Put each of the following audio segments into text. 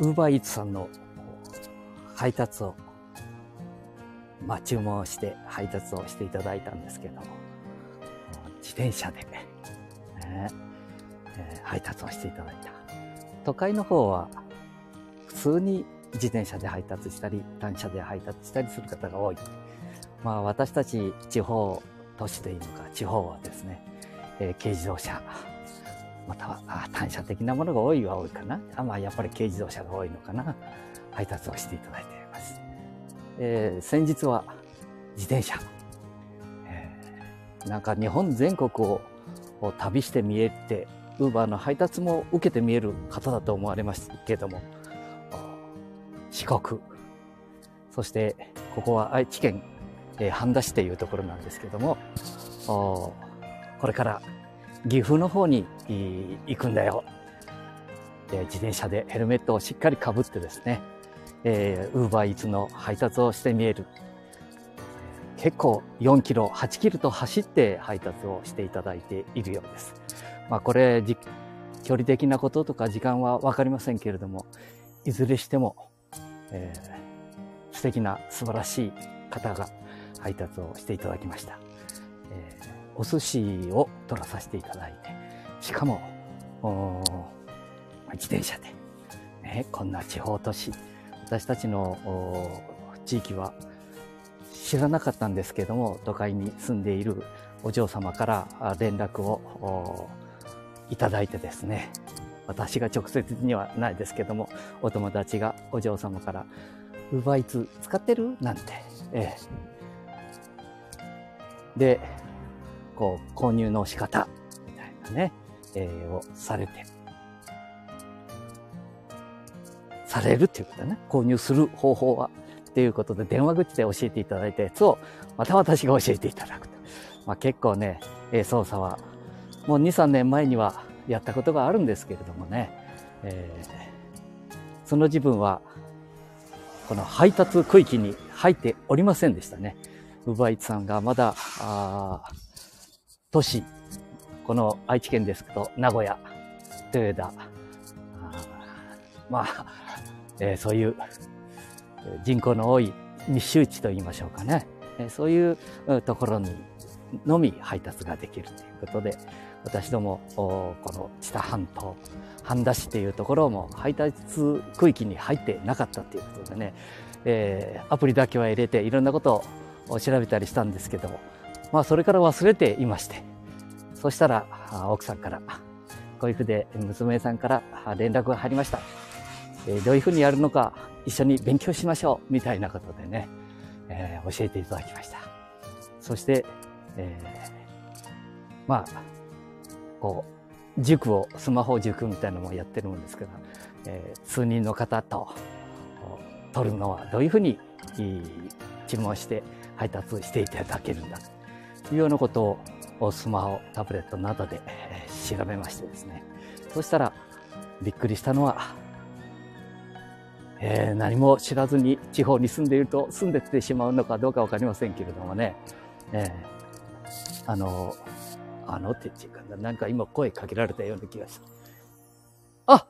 ウーバーイーツさんの配達を、まあ注文して配達をしていただいたんですけども、自転車で、ねえー、配達をしていただいた。都会の方は普通に自転車で配達したり、単車で配達したりする方が多い。まあ私たち地方都市でいいのか、地方はですね、えー、軽自動車、または単車的なものが多いは多いかな。あまあやっぱり軽自動車が多いのかな。配達をしていただいています。えー、先日は自転車。えー、なんか日本全国を旅して見えて、ウーバーの配達も受けて見える方だと思われますけれども、四国、そしてここは愛知県、えー、半田市というところなんですけども、これから岐阜の方に行くんだよ。自転車でヘルメットをしっかりかぶってですね、えー、ウーバーイーツの配達をしてみえる。結構4キロ、8キロと走って配達をしていただいているようです。まあこれ、距離的なこととか時間はわかりませんけれども、いずれしても、えー、素敵な素晴らしい方が配達をしていただきました。お寿司を取らさせていただいて、しかも、自転車で、ね、こんな地方都市、私たちの地域は知らなかったんですけども、都会に住んでいるお嬢様から連絡をいただいてですね、私が直接にはないですけども、お友達がお嬢様から、ウーバーイーツ使ってる？なんて、ええ。で、こう、購入の仕方、みたいなね、えー、をされて、されるっていうことだね。購入する方法は。っていうことで、電話口で教えていただいたやつを、また私が教えていただくと。まあ、結構ね、えー、操作は、もう2、3年前にはやったことがあるんですけれどもね、えー、その自分は、この配達区域に入っておりませんでしたね。ウバイツさんがまだ、あ都市、この愛知県ですけど、名古屋、豊田、まあ、えー、そういう人口の多い密集地と言いましょうかね。えー、そういうところにのみ配達ができるということで、私ども、この知多半島、半田市っていうところも配達区域に入ってなかったっていうことでね、えー、アプリだけは入れていろんなことを調べたりしたんですけども、まあそれから忘れていまして、そしたら奥さんから、こういうふうで娘さんから連絡が入りました。え、どういうふうにやるのか一緒に勉強しましょうみたいなことでね、えー、教えていただきました。そして、えー、まあ、こう、塾を、スマホ塾みたいなのもやってるんですけど、えー、数人の方と取るのはどういうふうに注文して配達していただけるんだいうようなことをスマホ、タブレットなどで調べましてですね。そしたらびっくりしたのは、えー、何も知らずに地方に住んでいると住んでってしまうのかどうかわかりませんけれどもね、えー、あの、あのっていうか、なんか今声かけられたような気がした。あ、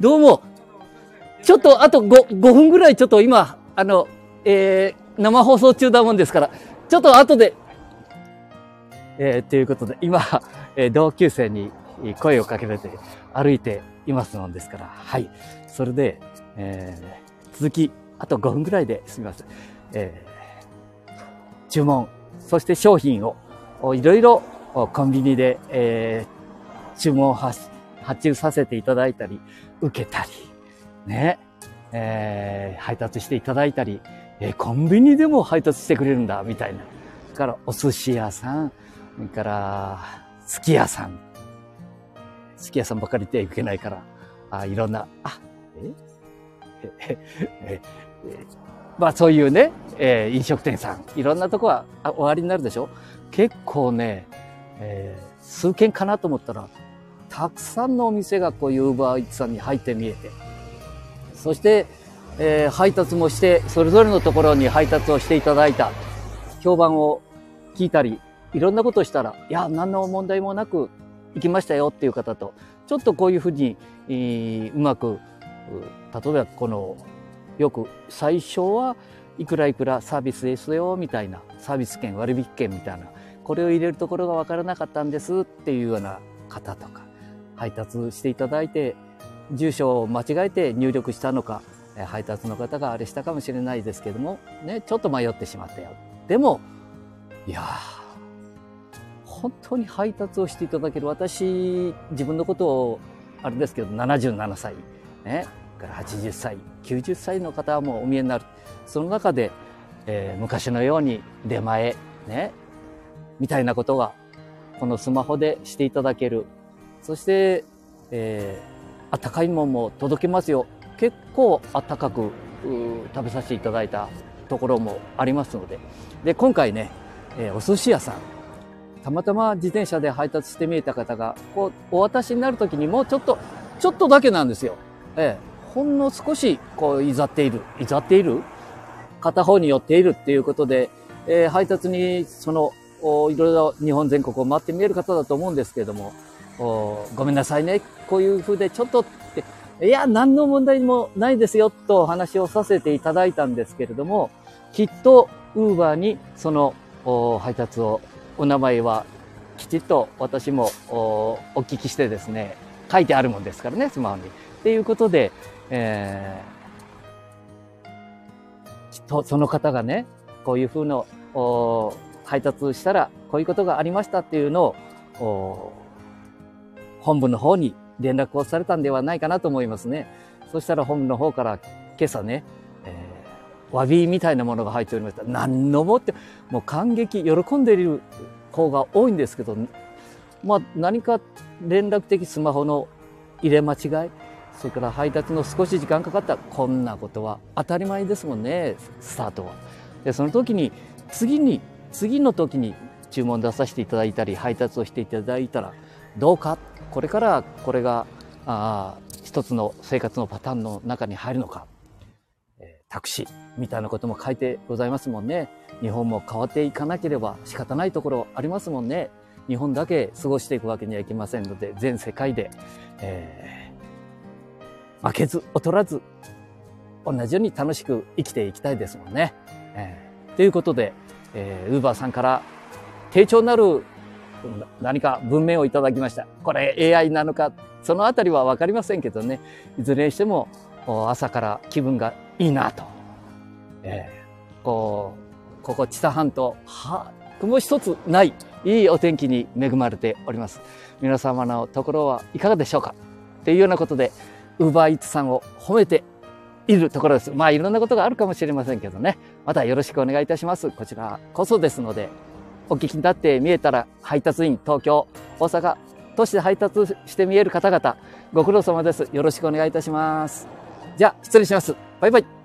どうも。ちょっとあと 5, 5分ぐらいちょっと今、あの、えー、生放送中だもんですから、ちょっと後で、えー、ということで、今、えー、同級生に声をかけられて歩いていますのですから、はい。それで、えー、続き、あと5分ぐらいですみません。えー、注文、そして商品をいろいろコンビニで、えー、注文を発注させていただいたり、受けたり、ね、えー、配達していただいたり、えー、コンビニでも配達してくれるんだ、みたいな。から、お寿司屋さん、それから、すき家さん。すき家さんばかりで行けないから、あいろんな、あ、ええまあそういうね、えー、飲食店さん、いろんなとこは終わりになるでしょ？結構ね、えー、数軒かなと思ったら、たくさんのお店がこういうウーバーイーツさんに入って見えて、そして、えー、配達もして、それぞれのところに配達をしていただいた、評判を聞いたり、いろんなことをしたら、いや、何の問題もなく行きましたよっていう方と、ちょっとこういうふうに、えー、うまく例えばこの、よく最初はいくらいくらサービスですよみたいな、サービス券、割引券みたいな、これを入れるところがわからなかったんですっていうような方とか、配達していただいて、住所を間違えて入力したのか、配達の方があれしたかもしれないですけども、ね、ちょっと迷ってしまったよ。でも、いや本当に配達をしていただける私、自分のことを、あれですけど、77歳、ね、から80歳、90歳の方はもうお見えになる。その中で、えー、昔のように出前、ね、みたいなことが、このスマホでしていただける。そして、えー、あったかいもんも届けますよ。結構あったかく食べさせていただいたところもありますので。で、今回ね、えー、お寿司屋さん、たまたま自転車で配達して見えた方が、こう、お渡しになるときにもうちょっと、ちょっとだけなんですよ。ええ、ほんの少し、こう、いざっている。いざっている片方に寄っているっていうことで、えー、配達に、その、おいろいろ日本全国を回って見える方だと思うんですけれども、おごめんなさいね。こういう風でちょっとって、いや、何の問題もないですよ、とお話をさせていただいたんですけれども、きっと、ウーバーにその配達を、お名前はきちっと私もお聞きしてですね、書いてあるもんですからね、スマホに。っていうことで、えー、きっとその方がね、こういう風の配達したら、こういうことがありましたっていうのを、本部の方に連絡をされたんではないかなと思いますね。そしたら本部の方から今朝ね、詫びみたいなものが入っておりました。何のもって、もう感激、喜んでいる方が多いんですけど、まあ何か連絡的スマホの入れ間違い、それから配達の少し時間かかったこんなことは当たり前ですもんね、スタートは。で、その時に、次に、次の時に注文出させていただいたり、配達をしていただいたら、どうか、これからこれが、あ一つの生活のパターンの中に入るのか、タクシーみたいなことも書いてございますもんね。日本も変わっていかなければ仕方ないところありますもんね。日本だけ過ごしていくわけにはいきませんので、全世界で、えー、負けず劣らず、同じように楽しく生きていきたいですもんね。えー、ということで、えー、ウーバーさんから低調なる何か文面をいただきました。これ AI なのか、そのあたりはわかりませんけどね。いずれにしても朝から気分がいいなと。えー、こう、ここ知多半島、は、雲一つないいいお天気に恵まれております。皆様のところはいかがでしょうか？というようなことで、ウーバーイーツさんを褒めているところです。まあいろんなことがあるかもしれませんけどね。またよろしくお願いいたします。こちらこそですので、お聞きになって見えたら配達員、東京、大阪、都市で配達して見える方々、ご苦労様です。よろしくお願いいたします。じゃあ、失礼します。バイバイ。